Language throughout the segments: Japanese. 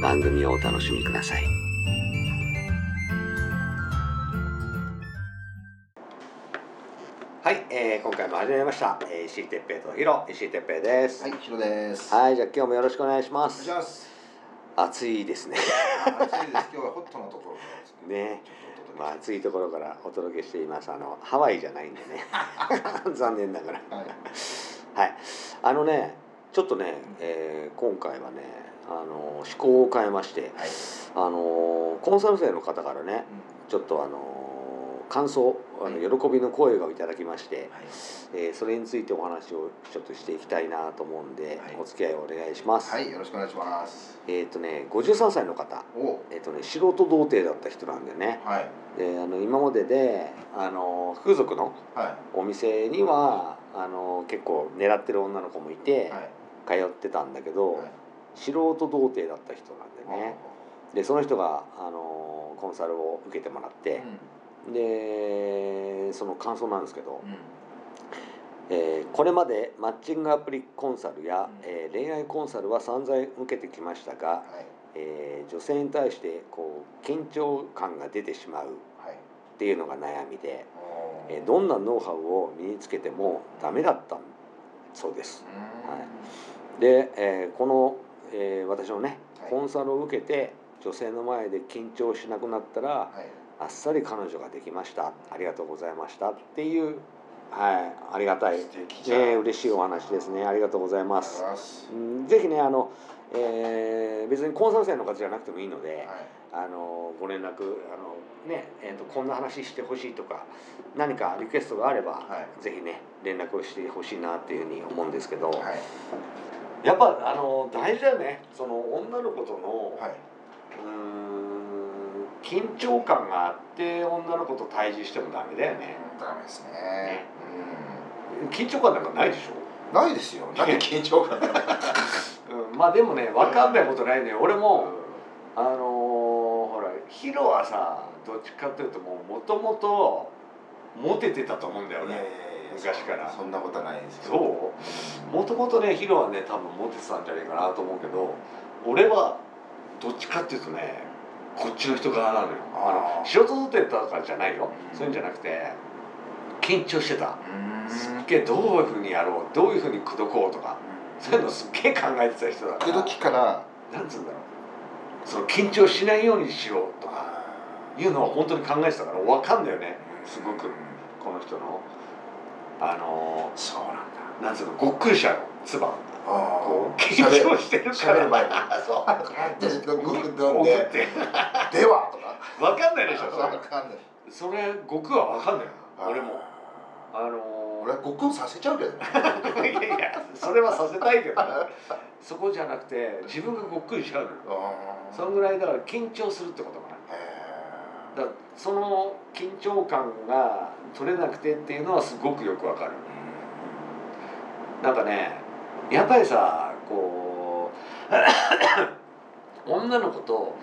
番組をお楽しみください。はい、えー今回も始めました。えー石井哲平とヒロ、石井哲平です。はい、ヒロです。はい、じゃあ今日もよろしくお願いしまお願いすし。ます。暑いですね。暑いです。今日はホットなところですね。ね。まあ、暑いところからお届けしています。あの、ハワイじゃないんでね。残念ながら。はい。はい。あのね、ちょっとね、えー今回はね、あの、趣向を変えまして、はい。あの、コンサル生の方からね、ちょっとあの、感想、あの喜びの声をいただきまして、はい。えーそれについてお話をちょっとしていきたいなと思うんで、はいお付き合いをお願いします。はい、よろしくお願いします。えっ、とね、53歳の方、お。えっ、とね、素人童貞だった人なんでね、はい。であの今までであの風俗のはお店にはあの結構狙ってる女の子もいい。て、はい。通ってたんだけど、はい素人童貞だった人なんでねでその人があのコンサルを受けてもらって、でその感想なんですけど、うん。うん。えーこれまでマッチングアプリコンサルや、うんえー恋愛コンサルは散々受けてきましたが、はい。えー女性に対してこう緊張感が出てしまうはい。っていうのが悩みで。おえーどんなノウハウを身につけてもダメだったそうです。うん。はいで、えーこの、えー私のねはい。コンサルを受けて女性の前で緊張しなくなったらはい。あっさり彼女ができました。ありがとうございました。っていう、はい、ありがたい、素敵じゃん。ね、嬉しいお話ですね。ありがとうございます。がとうございます。うんぜひねあの、えー別にコンサル生の方じゃなくてもいいので、はい。あのご連絡あの、ねえー、とこんな話してほしいとか何かリクエストがあれば、はい。ぜひね連絡をしてほしいなっていうふうに思うんですけど、はい。やっぱあの大事だよねその女の子との、はい。うーん緊張感があって女の子と対峙してもダメだよねうんダメですね。緊張感なんかないでしょ？うん。ないですよ。なんで緊張感が。うん、まあでもね分かんないことないね俺もあのーほらヒロはさどっちかっていうともともとモテてたと思うんだよねいやいやいや昔から。そんなことはないですけそど。うもともとねヒロはね多分モテてたんじゃないかなと思うけど俺はどっちかっていうとねこっちの人側なのよ。あの仕事取ってたからじゃないよ。うん。そういうんじゃなくて緊張してた。うん。すっげえどういうふうにやろうどういうふうに口説こうとかそういうのすっげえ考えてた人だから口説きから。なんつうんだろう。その緊張しないようにしようとかいうのは本当に考えてたから分かんだよね。すごくこの人のあのそうなんだ。ーなんつうのごっくりしちゃうの唾があこう緊しゃべ張してるから。前に そう。私とグー飲ん送でって。ではとか。分かんないでしょそれ。わかんない。それ悟空は分かんないよ俺も。あの俺はごっくんさせちゃうけどいやいやそれはさせたいけどそこじゃなくて自分がごっくりしちゃうのよ。そのぐらいだから緊張するってことかなだその緊張感が取れなくてっていうのはすごくよくわかる。なんかねやっぱりさこう 女の子と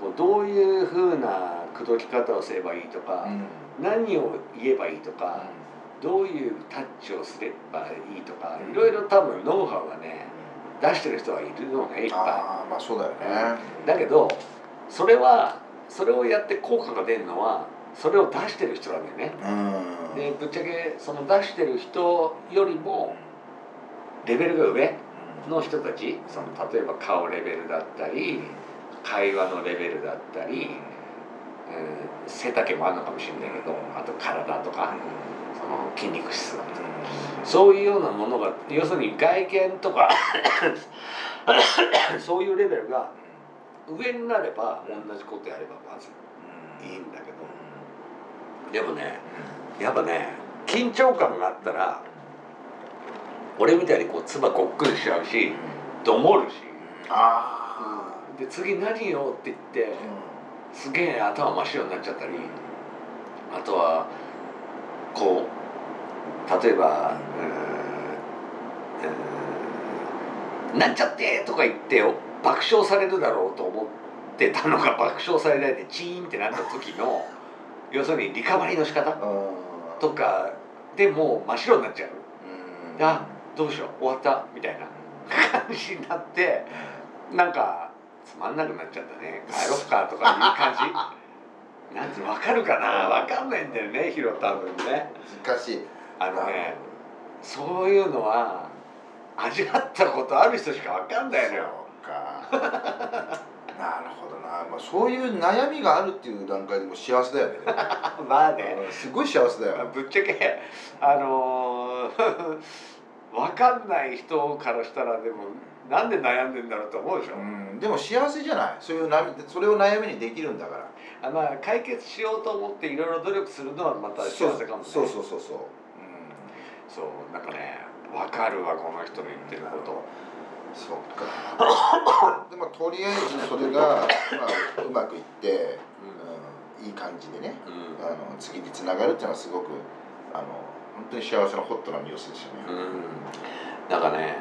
こうどういうふうな口説き方をすればいいとか、何を言えばいいとか、どういうタッチをすればいいとか、うん。いろいろ多分ノウハウがね出してる人はいるのねいっぱああまあそうだよね。いだけどそれはそれをやって効果が出るのはそれを出してる人なんだよね。うん。でぶっちゃけその出してる人よりもレベルが上の人たちその例えば顔レベルだったり会話のレベルだったり、うん、背丈もあるのかもしれないけどあと体とか、その筋肉質だとか、そういうようなものが要するに外見とか そういうレベルが上になれば同じことやればまずい。いんだけど。でもねやっぱね緊張感があったら俺みたいにこう唾こっくりしちゃうしどもるし。あで次何よって言ってすげえ頭真っ白になっちゃったりあとはこう例えばうん。なんちゃってとか言って爆笑されるだろうと思ってたのが爆笑されないでチーンってなった時の要するにリカバリーの仕方あとかでもう真っ白になっちゃう。うん。あどうしよう終わったみたいな感じになってなんかつまんなくなっちゃったね。帰ろっかとかいう感じ。なんつうの分かるかな？分かんないんだよねヒロ多分ね。難しい。あのねそういうのは味わったことある人しか分かんないのよか。なるほどな、まあ、そういう悩みがあるっていう段階でも幸せだよね。まあね。すごい幸せだよ。ぶっちゃけあのー 分かんない人からしたらでもなんで悩んでんだろうと思うでしょ、うん、でも幸せじゃない。そういう悩みそれを悩みにできるんだから。あまあ解決しようと思っていろいろ努力するのはまた幸せかもね。そうそうそうそう、そうなんかね分かるわこの人の言ってること。うん、そっか。でもとりあえずそれが、まあ、うまくいって、うん、いい感じでねうん。あの次につながるっていうのはすごくあの本当に幸せなホットなニュースですよね、うん。なんかね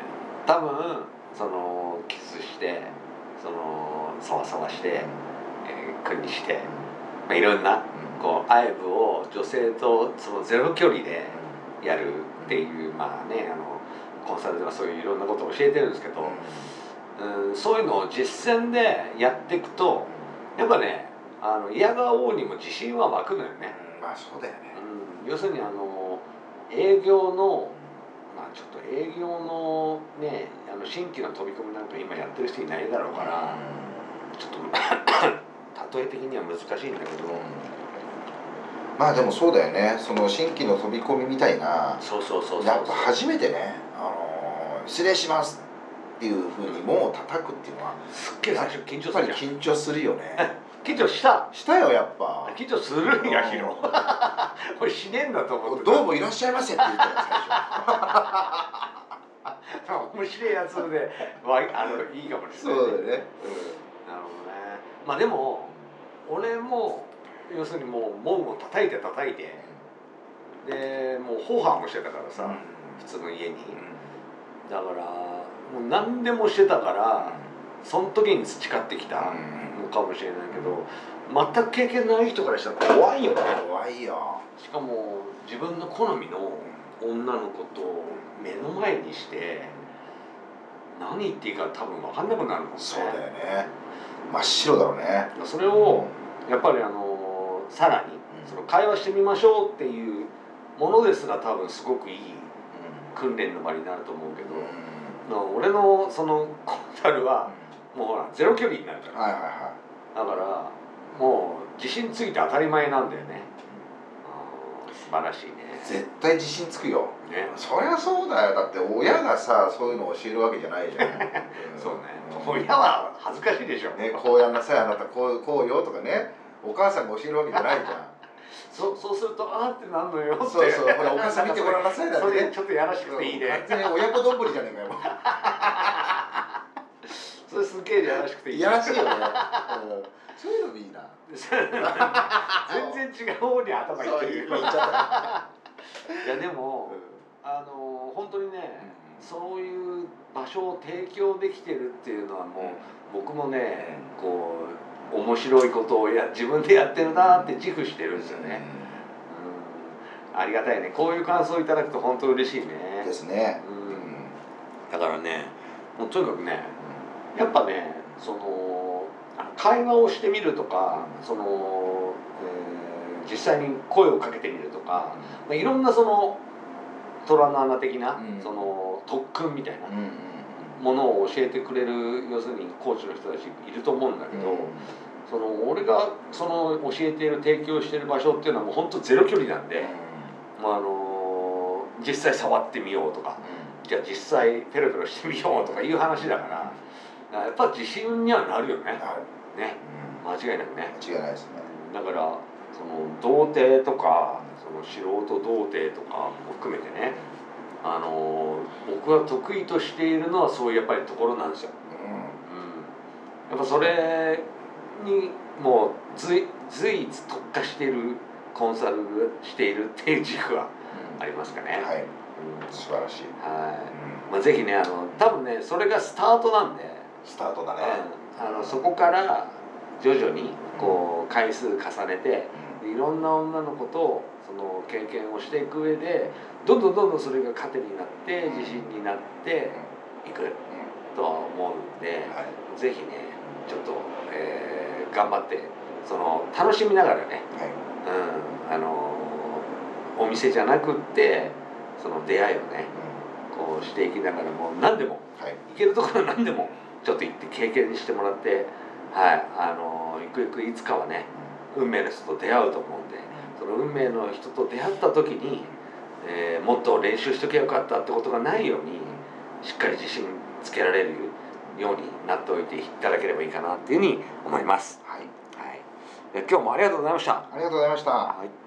多分そのキスしてそのそわそわして、えー、国して、まあ、いろんなこう愛撫を女性とそのゼロ距離でやるっていうまあねあのコンサルではそういういろんなことを教えてるんですけど、うん、そういうのを実践でやっていくとやっぱねあの嫌がおうにも自信は湧くのよね。うんまあそうだよね。うん、要するにあの営業のまあちょっと営業のねあの新規の飛び込みなんか今やってる人いないだろうからちょっと 例え的には難しいんだけど。まあでもそうだよね。その新規の飛び込みみたいな。そうそうそうやっぱ初めてね、あのー失礼しますっていうふうに門を叩くっていうのはすっげえ最初緊張やっぱり緊張するよね。緊張した。したよやっぱ。緊張するんやヒロ。これしねえんだと思ってた。どうもいらっしゃいませって言ったよ最初面白いやつでわあのいいかもしれない、そうだよね、なるほどね。まあでも俺も要するにもう門を叩いて叩いてでもう放飯もしてたからさ、普通の家にだからもう何でもしてたからその時に培ってきたのかもしれないけど全く経験ない人からしたら怖いよね。怖いよしかも自分の好みの女の子と目の前にして何言っていいか多分分かんなくなるもんね。そうだよね。真っ白だろうね。それをやっぱりあのさらにその会話してみましょうっていうものですら多分すごくいい訓練の場になると思うけど、な俺のそのコンサルはもうほらゼロ距離になるから。はいはいはだからもう自信ついて当たり前なんだよね。あー素晴らしいね。い絶対自信つくよ。ね。そりゃそうだよ。だって親がさそういうのを教えるわけじゃないじゃん。そうね。ん。親は恥ずかしいでしょ、ねこうやんなさいあなたこうこうよとかね。お母さんが教えるわけじゃないじゃんそそうするとあーってなんのよって。そうそうほらお母さん見てごらんなさいだってね。それちょっとやらしくていいね。完全に親子丼じゃねえかよ それすげえやらしくていいいやらしいよね、うん、そういうのもいいな。全然違う方に頭いってる言っちゃっいやでもた、あの本当にねそういう場所を提供できてるっていうのはもう僕もねこう面白いことをや自分でやってるなって自負してるんですよね、うん、ありがたいね。こういう感想をいただくと本当嬉しいね。ですね、うん、だからねもうとにかくねやっぱねその会話をしてみるとかその、えー実際に声をかけてみるとか、まあ、いろんなその虎の穴的な、うん。その特訓みたいな。うんうんものを教えてくれる要するにコーチの人たちいると思うんだけど、その俺がその教えている提供している場所っていうのはもう本当ゼロ距離なんで、まああの実際触ってみようとかじゃあ実際ペロペロしてみようとかいう話だからやっぱ自信にはなるよね。ね。間違いなくね。間違いないですね。だからその童貞とかその素人童貞とかも含めてねあの僕が得意としているのはそういうやっぱりところなんですよ。うん。うん、やっぱそれにもう随随一特化しているコンサルしているっていう軸はありますかね。はい。うん。素晴らしい、はい。まあ、ぜひねあの多分ねそれがスタートなんで、スタートだね、うん。あのそこから徐々にこう回数重ねていろんな女の子とその経験をしていく上でどんどんどんどんそれが糧になって自信になっていくとは思うんではい。ぜひねちょっと、えー頑張ってその楽しみながらね、はい。うん、あのお店じゃなくってその出会いをねこうしていきながらもう何でもはい。行けるところ何でもちょっと行って経験してもらってはいあのゆくゆくいつかはね運命の人と出会うと思うんでその運命の人と出会った時に、えーもっと練習しときゃよかったってことがないようにしっかり自信つけられるようになっておいていただければいいかなっていうふうに思います。はい。はい、で今日もありがとうございました。ありがとうございました。はい